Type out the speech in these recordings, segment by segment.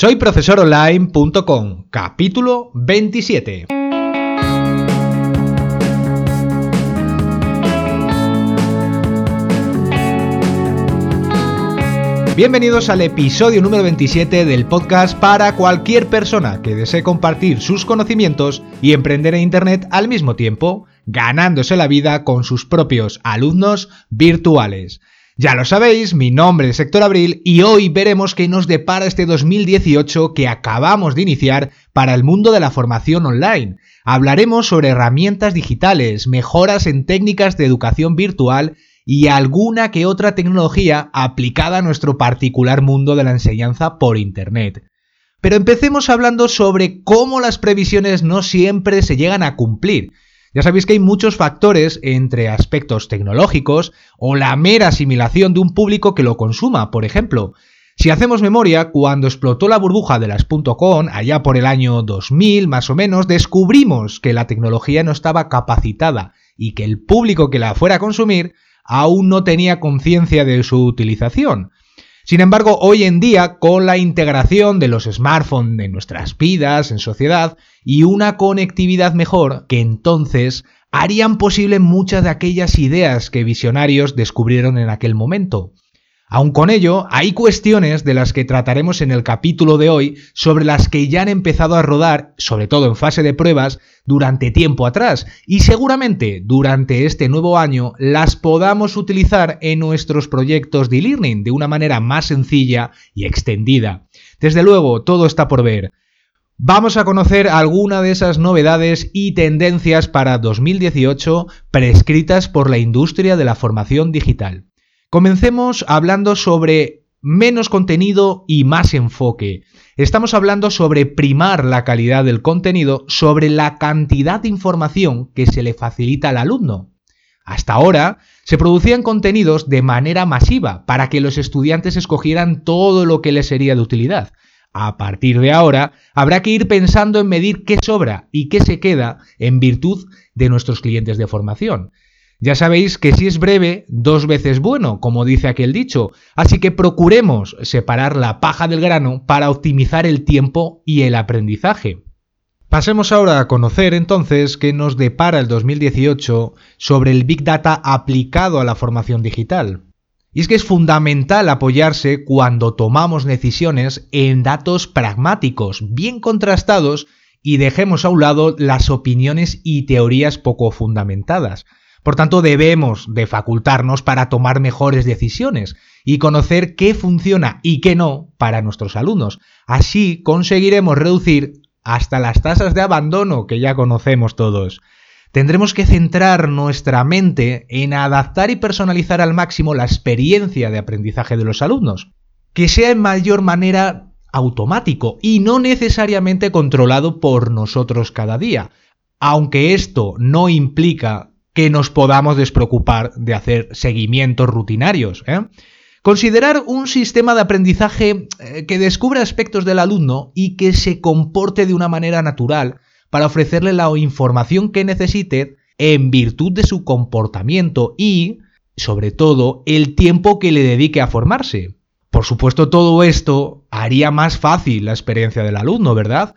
Soy profesoronline.com, capítulo 27. Bienvenidos al episodio número 27 del podcast para cualquier persona que desee compartir sus conocimientos y emprender en Internet al mismo tiempo, ganándose la vida con sus propios alumnos virtuales. Ya lo sabéis, mi nombre es Héctor Abril y hoy veremos qué nos depara este 2018 que acabamos de iniciar para el mundo de la formación online. Hablaremos sobre herramientas digitales, mejoras en técnicas de educación virtual y alguna que otra tecnología aplicada a nuestro particular mundo de la enseñanza por Internet. Pero empecemos hablando sobre cómo las previsiones no siempre se llegan a cumplir ya sabéis que hay muchos factores entre aspectos tecnológicos o la mera asimilación de un público que lo consuma, por ejemplo. Si hacemos memoria, cuando explotó la burbuja de las .com, allá por el año 2000 más o menos, descubrimos que la tecnología no estaba capacitada y que el público que la fuera a consumir aún no tenía conciencia de su utilización. Sin embargo, hoy en día, con la integración de los smartphones en nuestras vidas, en sociedad, y una conectividad mejor, que entonces harían posible muchas de aquellas ideas que visionarios descubrieron en aquel momento. Aun con ello, hay cuestiones de las que trataremos en el capítulo de hoy sobre las que ya han empezado a rodar, sobre todo en fase de pruebas, durante tiempo atrás y seguramente durante este nuevo año las podamos utilizar en nuestros proyectos de e-learning de una manera más sencilla y extendida. Desde luego, todo está por ver. Vamos a conocer alguna de esas novedades y tendencias para 2018 prescritas por la industria de la formación digital. Comencemos hablando sobre menos contenido y más enfoque. Estamos hablando sobre primar la calidad del contenido sobre la cantidad de información que se le facilita al alumno. Hasta ahora se producían contenidos de manera masiva para que los estudiantes escogieran todo lo que les sería de utilidad. A partir de ahora, habrá que ir pensando en medir qué sobra y qué se queda en virtud de nuestros clientes de formación. Ya sabéis que si es breve, dos veces bueno, como dice aquel dicho, así que procuremos separar la paja del grano para optimizar el tiempo y el aprendizaje. Pasemos ahora a conocer entonces qué nos depara el 2018 sobre el Big Data aplicado a la formación digital. Y es que es fundamental apoyarse cuando tomamos decisiones en datos pragmáticos, bien contrastados, y dejemos a un lado las opiniones y teorías poco fundamentadas. Por tanto, debemos de facultarnos para tomar mejores decisiones y conocer qué funciona y qué no para nuestros alumnos. Así conseguiremos reducir hasta las tasas de abandono que ya conocemos todos. Tendremos que centrar nuestra mente en adaptar y personalizar al máximo la experiencia de aprendizaje de los alumnos, que sea en mayor manera automático y no necesariamente controlado por nosotros cada día, aunque esto no implica que nos podamos despreocupar de hacer seguimientos rutinarios. ¿eh? Considerar un sistema de aprendizaje eh, que descubra aspectos del alumno y que se comporte de una manera natural para ofrecerle la información que necesite en virtud de su comportamiento y, sobre todo, el tiempo que le dedique a formarse. Por supuesto, todo esto haría más fácil la experiencia del alumno, ¿verdad?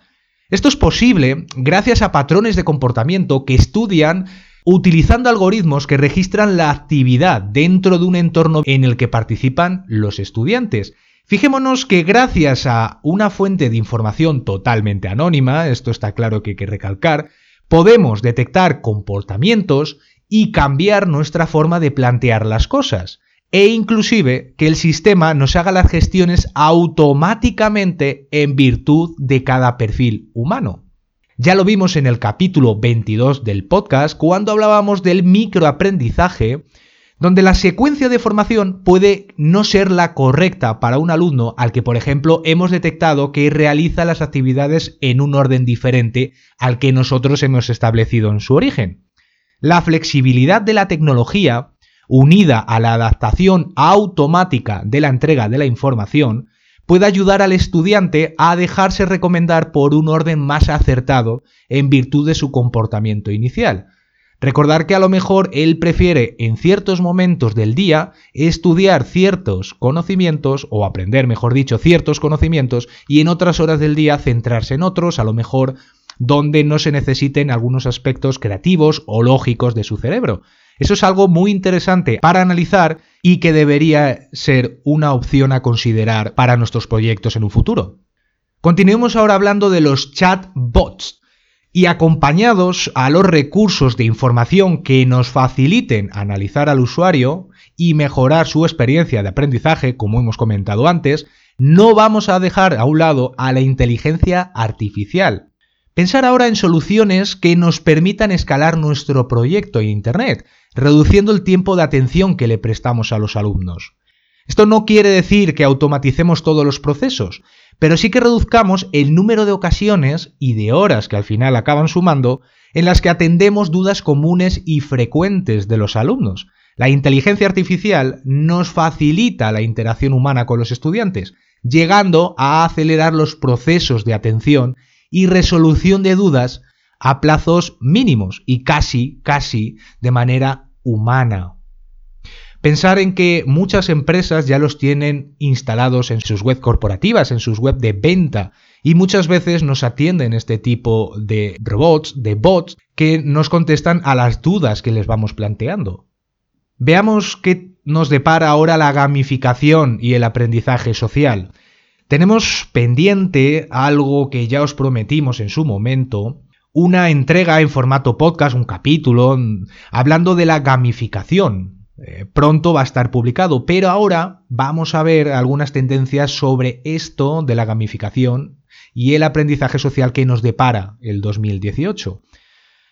Esto es posible gracias a patrones de comportamiento que estudian utilizando algoritmos que registran la actividad dentro de un entorno en el que participan los estudiantes. Fijémonos que gracias a una fuente de información totalmente anónima, esto está claro que hay que recalcar, podemos detectar comportamientos y cambiar nuestra forma de plantear las cosas, e inclusive que el sistema nos haga las gestiones automáticamente en virtud de cada perfil humano. Ya lo vimos en el capítulo 22 del podcast cuando hablábamos del microaprendizaje, donde la secuencia de formación puede no ser la correcta para un alumno al que, por ejemplo, hemos detectado que realiza las actividades en un orden diferente al que nosotros hemos establecido en su origen. La flexibilidad de la tecnología, unida a la adaptación automática de la entrega de la información, puede ayudar al estudiante a dejarse recomendar por un orden más acertado en virtud de su comportamiento inicial. Recordar que a lo mejor él prefiere en ciertos momentos del día estudiar ciertos conocimientos o aprender, mejor dicho, ciertos conocimientos y en otras horas del día centrarse en otros, a lo mejor donde no se necesiten algunos aspectos creativos o lógicos de su cerebro. Eso es algo muy interesante para analizar y que debería ser una opción a considerar para nuestros proyectos en un futuro. Continuemos ahora hablando de los chatbots y acompañados a los recursos de información que nos faciliten analizar al usuario y mejorar su experiencia de aprendizaje, como hemos comentado antes, no vamos a dejar a un lado a la inteligencia artificial. Pensar ahora en soluciones que nos permitan escalar nuestro proyecto en Internet, reduciendo el tiempo de atención que le prestamos a los alumnos. Esto no quiere decir que automaticemos todos los procesos, pero sí que reduzcamos el número de ocasiones y de horas que al final acaban sumando en las que atendemos dudas comunes y frecuentes de los alumnos. La inteligencia artificial nos facilita la interacción humana con los estudiantes, llegando a acelerar los procesos de atención y resolución de dudas a plazos mínimos y casi, casi de manera humana. Pensar en que muchas empresas ya los tienen instalados en sus web corporativas, en sus web de venta, y muchas veces nos atienden este tipo de robots, de bots, que nos contestan a las dudas que les vamos planteando. Veamos qué nos depara ahora la gamificación y el aprendizaje social. Tenemos pendiente algo que ya os prometimos en su momento, una entrega en formato podcast, un capítulo, hablando de la gamificación, eh, pronto va a estar publicado, pero ahora vamos a ver algunas tendencias sobre esto de la gamificación y el aprendizaje social que nos depara el 2018.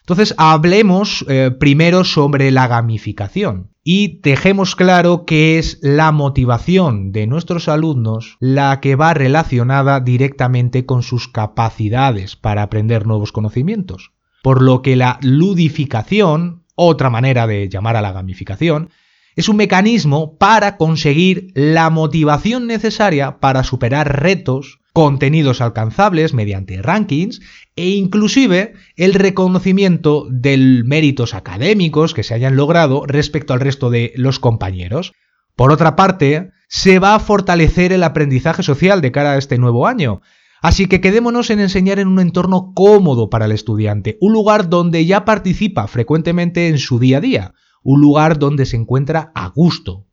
Entonces, hablemos eh, primero sobre la gamificación y dejemos claro que es la motivación de nuestros alumnos la que va relacionada directamente con sus capacidades para aprender nuevos conocimientos. Por lo que la ludificación, otra manera de llamar a la gamificación, es un mecanismo para conseguir la motivación necesaria para superar retos, contenidos alcanzables mediante rankings e inclusive el reconocimiento de méritos académicos que se hayan logrado respecto al resto de los compañeros. Por otra parte, se va a fortalecer el aprendizaje social de cara a este nuevo año. Así que quedémonos en enseñar en un entorno cómodo para el estudiante, un lugar donde ya participa frecuentemente en su día a día, un lugar donde se encuentra a gusto.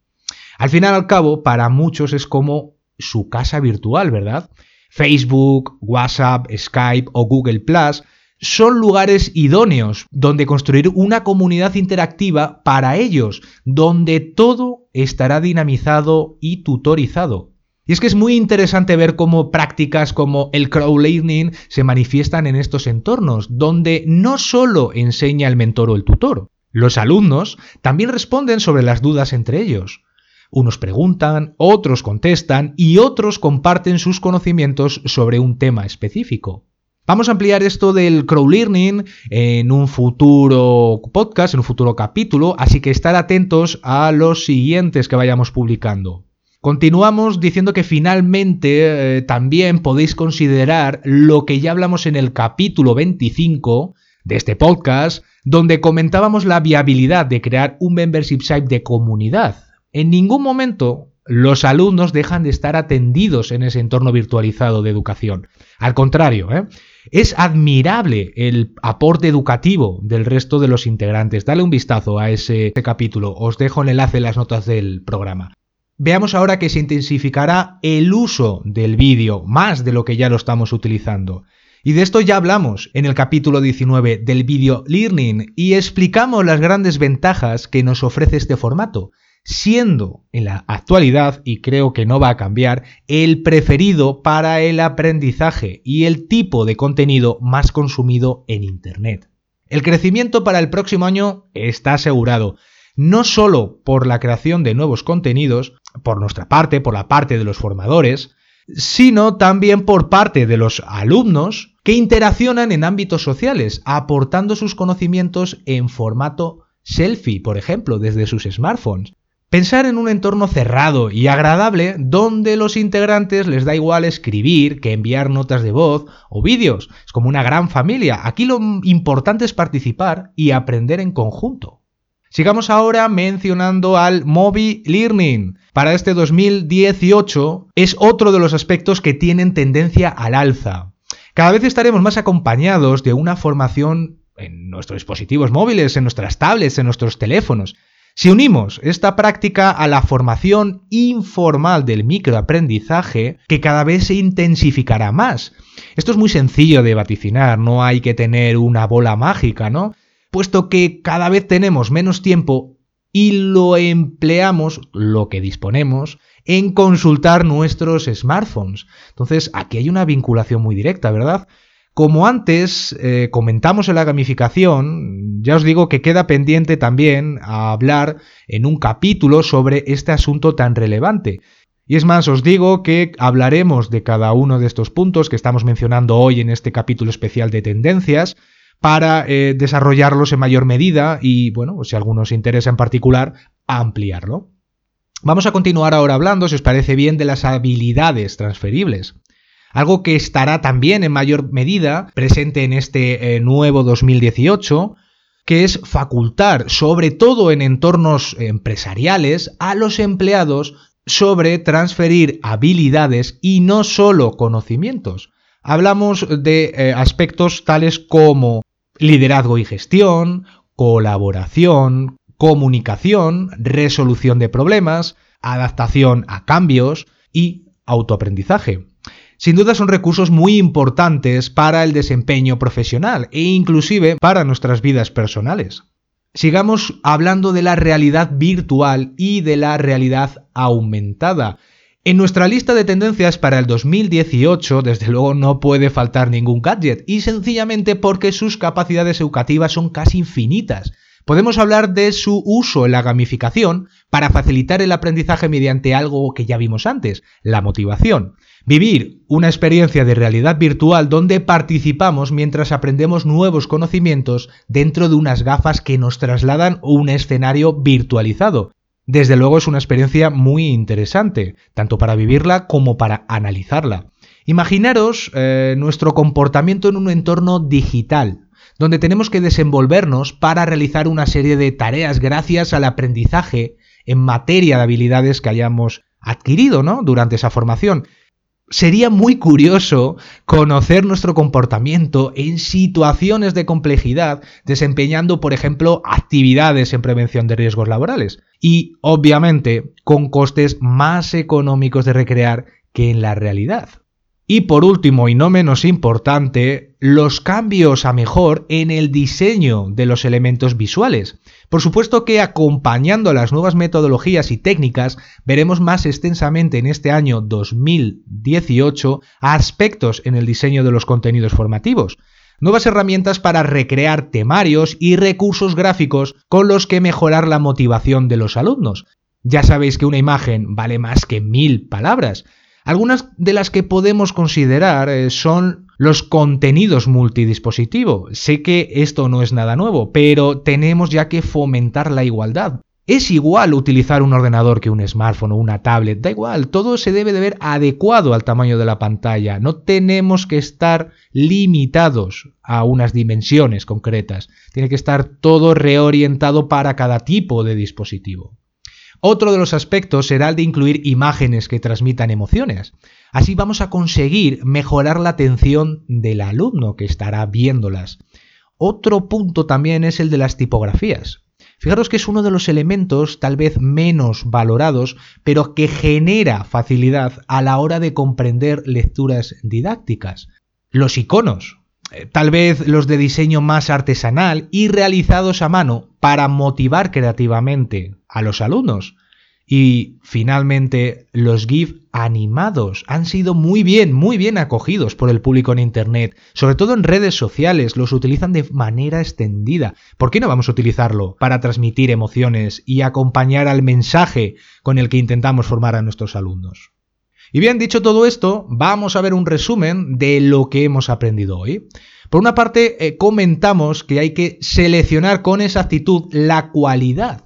Al final al cabo, para muchos es como su casa virtual, ¿verdad? Facebook, WhatsApp, Skype o Google Plus son lugares idóneos donde construir una comunidad interactiva para ellos, donde todo estará dinamizado y tutorizado. Y es que es muy interesante ver cómo prácticas como el crowdlearning se manifiestan en estos entornos, donde no solo enseña el mentor o el tutor, los alumnos también responden sobre las dudas entre ellos. Unos preguntan, otros contestan y otros comparten sus conocimientos sobre un tema específico. Vamos a ampliar esto del crowdlearning en un futuro podcast, en un futuro capítulo, así que estar atentos a los siguientes que vayamos publicando. Continuamos diciendo que finalmente eh, también podéis considerar lo que ya hablamos en el capítulo 25 de este podcast, donde comentábamos la viabilidad de crear un membership site de comunidad. En ningún momento los alumnos dejan de estar atendidos en ese entorno virtualizado de educación. Al contrario, ¿eh? es admirable el aporte educativo del resto de los integrantes. Dale un vistazo a ese capítulo. Os dejo el enlace en las notas del programa. Veamos ahora que se intensificará el uso del vídeo, más de lo que ya lo estamos utilizando. Y de esto ya hablamos en el capítulo 19 del video learning y explicamos las grandes ventajas que nos ofrece este formato, siendo en la actualidad, y creo que no va a cambiar, el preferido para el aprendizaje y el tipo de contenido más consumido en Internet. El crecimiento para el próximo año está asegurado, no solo por la creación de nuevos contenidos, por nuestra parte, por la parte de los formadores, sino también por parte de los alumnos que interaccionan en ámbitos sociales, aportando sus conocimientos en formato selfie, por ejemplo, desde sus smartphones. Pensar en un entorno cerrado y agradable donde los integrantes les da igual escribir que enviar notas de voz o vídeos. Es como una gran familia. Aquí lo importante es participar y aprender en conjunto. Sigamos ahora mencionando al Mobi Learning. Para este 2018 es otro de los aspectos que tienen tendencia al alza. Cada vez estaremos más acompañados de una formación en nuestros dispositivos móviles, en nuestras tablets, en nuestros teléfonos. Si unimos esta práctica a la formación informal del microaprendizaje, que cada vez se intensificará más. Esto es muy sencillo de vaticinar, no hay que tener una bola mágica, ¿no? Puesto que cada vez tenemos menos tiempo y lo empleamos, lo que disponemos, en consultar nuestros smartphones. Entonces, aquí hay una vinculación muy directa, ¿verdad? Como antes eh, comentamos en la gamificación, ya os digo que queda pendiente también a hablar en un capítulo sobre este asunto tan relevante. Y es más, os digo que hablaremos de cada uno de estos puntos que estamos mencionando hoy en este capítulo especial de tendencias para eh, desarrollarlos en mayor medida y, bueno, si alguno os interesa en particular, ampliarlo. Vamos a continuar ahora hablando, si os parece bien, de las habilidades transferibles. Algo que estará también en mayor medida presente en este eh, nuevo 2018, que es facultar, sobre todo en entornos empresariales, a los empleados sobre transferir habilidades y no solo conocimientos. Hablamos de eh, aspectos tales como liderazgo y gestión, colaboración, comunicación, resolución de problemas, adaptación a cambios y autoaprendizaje sin duda son recursos muy importantes para el desempeño profesional e inclusive para nuestras vidas personales. Sigamos hablando de la realidad virtual y de la realidad aumentada. En nuestra lista de tendencias para el 2018, desde luego no puede faltar ningún gadget, y sencillamente porque sus capacidades educativas son casi infinitas. Podemos hablar de su uso en la gamificación para facilitar el aprendizaje mediante algo que ya vimos antes, la motivación. Vivir una experiencia de realidad virtual donde participamos mientras aprendemos nuevos conocimientos dentro de unas gafas que nos trasladan un escenario virtualizado. Desde luego es una experiencia muy interesante, tanto para vivirla como para analizarla. Imaginaros eh, nuestro comportamiento en un entorno digital, donde tenemos que desenvolvernos para realizar una serie de tareas gracias al aprendizaje en materia de habilidades que hayamos adquirido ¿no? durante esa formación. Sería muy curioso conocer nuestro comportamiento en situaciones de complejidad, desempeñando, por ejemplo, actividades en prevención de riesgos laborales. Y, obviamente, con costes más económicos de recrear que en la realidad. Y por último, y no menos importante, los cambios a mejor en el diseño de los elementos visuales. Por supuesto que acompañando a las nuevas metodologías y técnicas, veremos más extensamente en este año 2018 aspectos en el diseño de los contenidos formativos. Nuevas herramientas para recrear temarios y recursos gráficos con los que mejorar la motivación de los alumnos. Ya sabéis que una imagen vale más que mil palabras, algunas de las que podemos considerar eh, son los contenidos multidispositivo. Sé que esto no es nada nuevo, pero tenemos ya que fomentar la igualdad. Es igual utilizar un ordenador que un smartphone o una tablet, da igual, todo se debe de ver adecuado al tamaño de la pantalla, no tenemos que estar limitados a unas dimensiones concretas, tiene que estar todo reorientado para cada tipo de dispositivo. Otro de los aspectos será el de incluir imágenes que transmitan emociones. Así vamos a conseguir mejorar la atención del alumno que estará viéndolas. Otro punto también es el de las tipografías. Fijaros que es uno de los elementos tal vez menos valorados, pero que genera facilidad a la hora de comprender lecturas didácticas. Los iconos, tal vez los de diseño más artesanal y realizados a mano para motivar creativamente a los alumnos. Y finalmente, los GIF animados han sido muy bien, muy bien acogidos por el público en Internet, sobre todo en redes sociales, los utilizan de manera extendida. ¿Por qué no vamos a utilizarlo para transmitir emociones y acompañar al mensaje con el que intentamos formar a nuestros alumnos? Y bien, dicho todo esto, vamos a ver un resumen de lo que hemos aprendido hoy. Por una parte, eh, comentamos que hay que seleccionar con exactitud la cualidad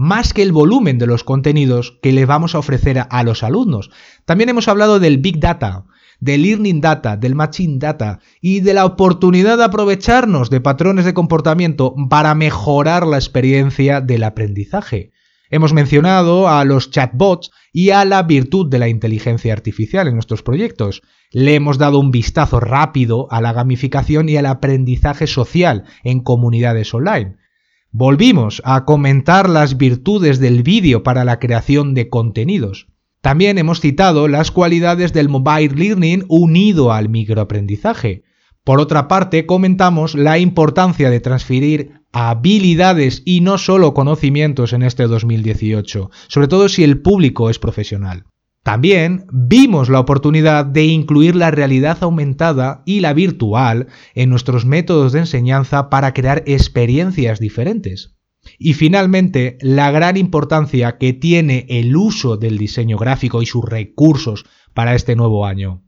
más que el volumen de los contenidos que le vamos a ofrecer a, los alumnos. También hemos hablado del Big Data, del Learning Data, del Machine Data y de la oportunidad de aprovecharnos de patrones de comportamiento para mejorar la experiencia del aprendizaje. Hemos mencionado a los chatbots y a la virtud de la inteligencia artificial en nuestros proyectos. Le hemos dado un vistazo rápido a la gamificación y al aprendizaje social en comunidades online. Volvimos a comentar las virtudes del vídeo para la creación de contenidos. También hemos citado las cualidades del mobile learning unido al microaprendizaje. Por otra parte, comentamos la importancia de transferir habilidades y no solo conocimientos en este 2018, sobre todo si el público es profesional. También vimos la oportunidad de incluir la realidad aumentada y la virtual en nuestros métodos de enseñanza para crear experiencias diferentes. Y finalmente, la gran importancia que tiene el uso del diseño gráfico y sus recursos para este nuevo año.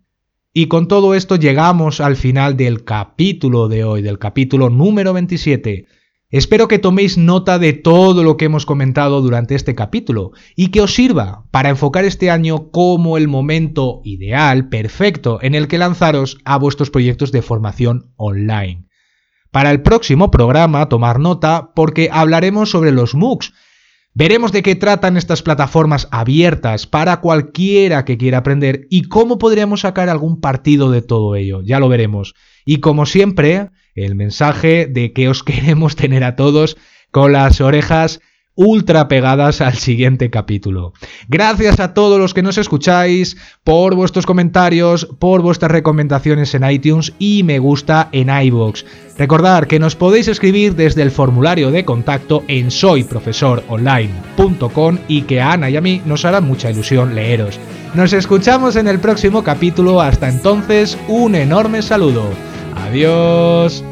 Y con todo esto llegamos al final del capítulo de hoy, del capítulo número 27, Espero que toméis nota de todo lo que hemos comentado durante este capítulo y que os sirva para enfocar este año como el momento ideal, perfecto, en el que lanzaros a vuestros proyectos de formación online. Para el próximo programa, tomar nota porque hablaremos sobre los MOOCs. Veremos de qué tratan estas plataformas abiertas para cualquiera que quiera aprender y cómo podríamos sacar algún partido de todo ello. Ya lo veremos. Y como siempre, el mensaje de que os queremos tener a todos con las orejas ultra pegadas al siguiente capítulo. Gracias a todos los que nos escucháis por vuestros comentarios, por vuestras recomendaciones en iTunes y me gusta en iBox. Recordad que nos podéis escribir desde el formulario de contacto en soyprofesoronline.com y que a Ana y a mí nos hará mucha ilusión leeros. Nos escuchamos en el próximo capítulo. Hasta entonces, un enorme saludo. Adiós.